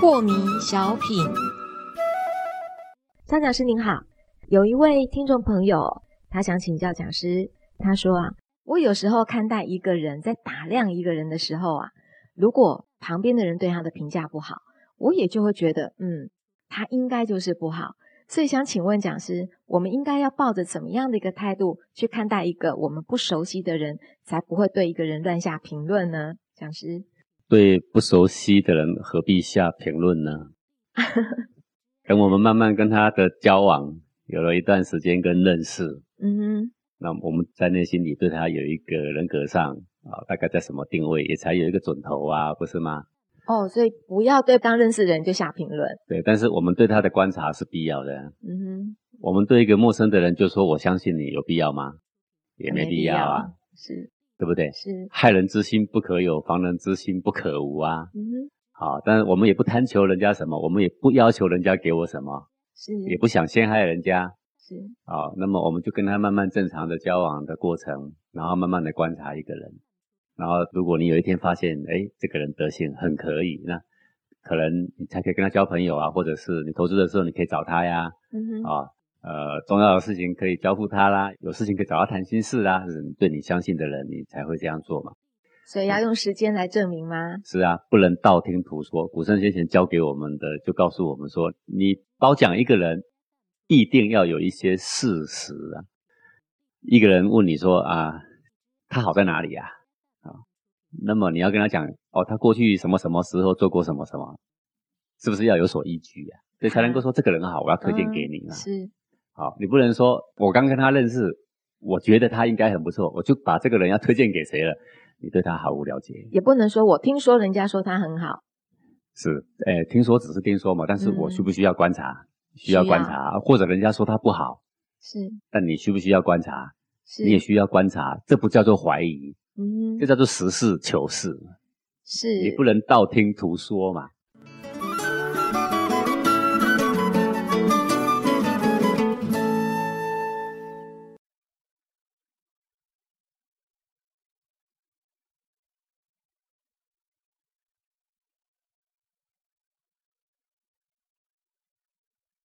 破迷小品，张讲师您好，有一位听众朋友，他想请教讲师，他说啊，我有时候看待一个人在打量一个人的时候啊，如果旁边的人对他的评价不好，我也就会觉得，嗯，他应该就是不好。所以想请问讲师，我们应该要抱着怎么样的一个态度去看待一个我们不熟悉的人，才不会对一个人乱下评论呢？讲师。对不熟悉的人，何必下评论呢？等我们慢慢跟他的交往有了一段时间跟认识，嗯哼，那我们在内心里对他有一个人格上啊，大概在什么定位，也才有一个准头啊，不是吗？哦，所以不要对刚认识的人就下评论。对，但是我们对他的观察是必要的。嗯哼，我们对一个陌生的人就说我相信你，有必要吗？也没必要啊。是。对不对？是害人之心不可有，防人之心不可无啊。嗯哼，好，但是我们也不贪求人家什么，我们也不要求人家给我什么，是，也不想陷害人家，是。好，那么我们就跟他慢慢正常的交往的过程，然后慢慢的观察一个人，然后如果你有一天发现，哎，这个人德行很可以，那可能你才可以跟他交朋友啊，或者是你投资的时候你可以找他呀，嗯哼，啊。呃，重要的事情可以交付他啦，有事情可以找他谈心事啦。对你相信的人，你才会这样做嘛。所以要用时间来证明吗？是啊，不能道听途说。古圣先贤教给我们的，就告诉我们说，你褒奖一个人，必定要有一些事实啊。一个人问你说啊，他好在哪里呀？啊，那么你要跟他讲哦，他过去什么什么时候做过什么什么，是不是要有所依据啊？所以才能够说这个人好，我要推荐给你啊。是。好，你不能说我刚跟他认识，我觉得他应该很不错，我就把这个人要推荐给谁了？你对他毫无了解。也不能说我听说人家说他很好。是，哎，听说只是听说嘛，但是我需不需要观察？需要观察，或者人家说他不好。是。但你需不需要观察？是。你也需要观察，这不叫做怀疑，嗯，这叫做实事求是。是。你不能道听途说嘛。